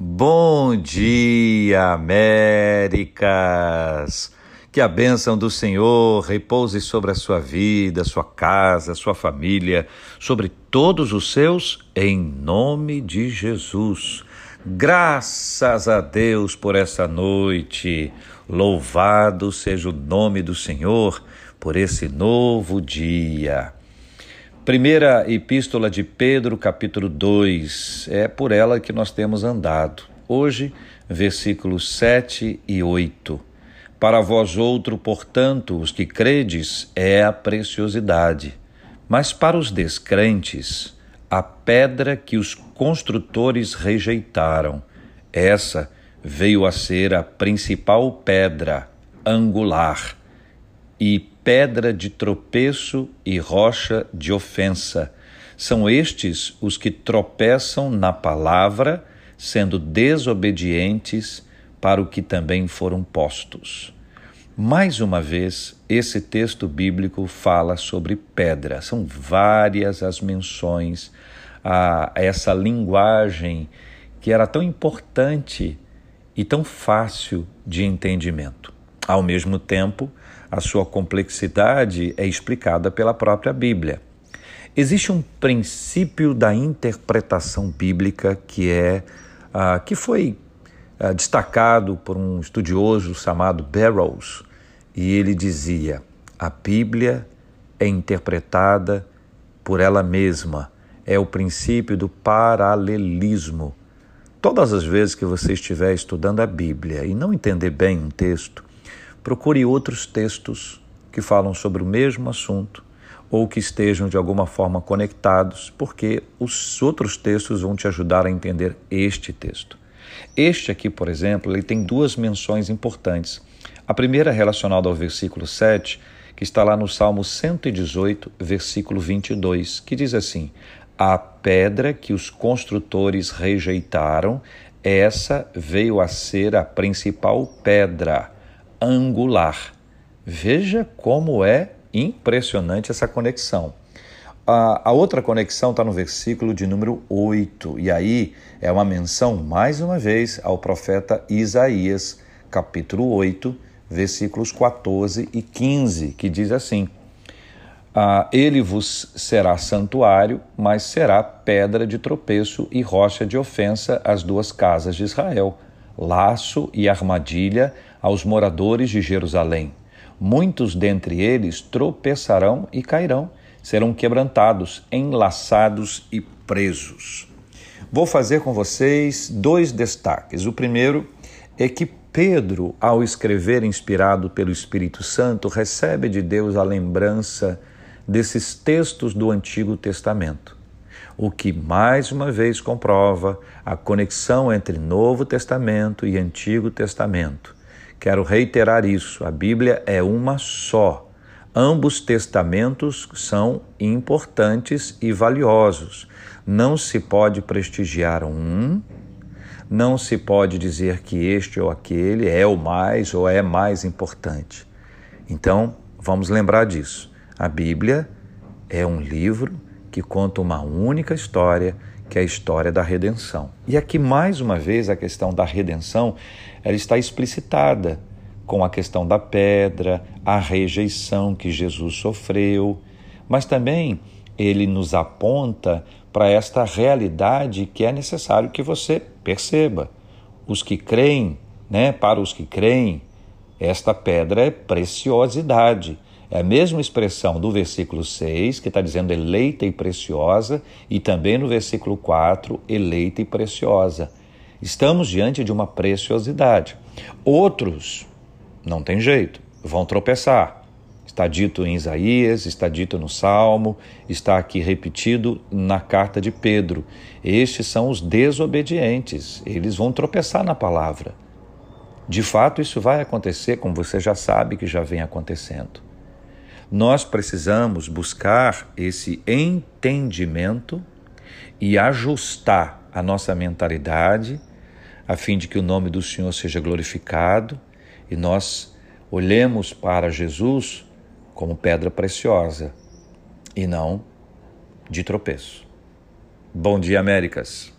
Bom dia, Américas! Que a bênção do Senhor repouse sobre a sua vida, sua casa, sua família, sobre todos os seus, em nome de Jesus. Graças a Deus por essa noite. Louvado seja o nome do Senhor por esse novo dia. Primeira Epístola de Pedro, capítulo 2, é por ela que nós temos andado. Hoje, versículos 7 e 8. Para vós outro, portanto, os que credes, é a preciosidade, mas para os descrentes, a pedra que os construtores rejeitaram. Essa veio a ser a principal pedra angular e pedra de tropeço e rocha de ofensa. São estes os que tropeçam na palavra, sendo desobedientes para o que também foram postos. Mais uma vez, esse texto bíblico fala sobre pedra. São várias as menções a essa linguagem que era tão importante e tão fácil de entendimento. Ao mesmo tempo, a sua complexidade é explicada pela própria Bíblia. Existe um princípio da interpretação bíblica que é uh, que foi uh, destacado por um estudioso chamado Barrows e ele dizia: a Bíblia é interpretada por ela mesma. É o princípio do paralelismo. Todas as vezes que você estiver estudando a Bíblia e não entender bem um texto, procure outros textos que falam sobre o mesmo assunto ou que estejam de alguma forma conectados, porque os outros textos vão te ajudar a entender este texto. Este aqui, por exemplo, ele tem duas menções importantes. A primeira é relacionada ao versículo 7, que está lá no Salmo 118, versículo 22, que diz assim: A pedra que os construtores rejeitaram, essa veio a ser a principal pedra angular. Veja como é impressionante essa conexão. A, a outra conexão está no versículo de número 8, e aí é uma menção, mais uma vez, ao profeta Isaías, capítulo 8, versículos 14 e 15, que diz assim: ah, Ele vos será santuário, mas será pedra de tropeço e rocha de ofensa às duas casas de Israel, laço e armadilha aos moradores de Jerusalém. Muitos dentre eles tropeçarão e cairão, serão quebrantados, enlaçados e presos. Vou fazer com vocês dois destaques. O primeiro é que Pedro, ao escrever inspirado pelo Espírito Santo, recebe de Deus a lembrança desses textos do Antigo Testamento, o que mais uma vez comprova a conexão entre Novo Testamento e Antigo Testamento Quero reiterar isso: a Bíblia é uma só. Ambos testamentos são importantes e valiosos. Não se pode prestigiar um, não se pode dizer que este ou aquele é o mais ou é mais importante. Então, vamos lembrar disso. A Bíblia é um livro que conta uma única história que é a história da redenção. E aqui, mais uma vez, a questão da redenção ela está explicitada com a questão da pedra, a rejeição que Jesus sofreu, mas também ele nos aponta para esta realidade que é necessário que você perceba. Os que creem, né, para os que creem, esta pedra é preciosidade. É a mesma expressão do versículo 6, que está dizendo eleita e preciosa, e também no versículo 4, eleita e preciosa. Estamos diante de uma preciosidade. Outros, não tem jeito, vão tropeçar. Está dito em Isaías, está dito no Salmo, está aqui repetido na carta de Pedro. Estes são os desobedientes, eles vão tropeçar na palavra. De fato, isso vai acontecer, como você já sabe que já vem acontecendo. Nós precisamos buscar esse entendimento e ajustar a nossa mentalidade a fim de que o nome do Senhor seja glorificado e nós olhemos para Jesus como pedra preciosa e não de tropeço. Bom dia, Américas.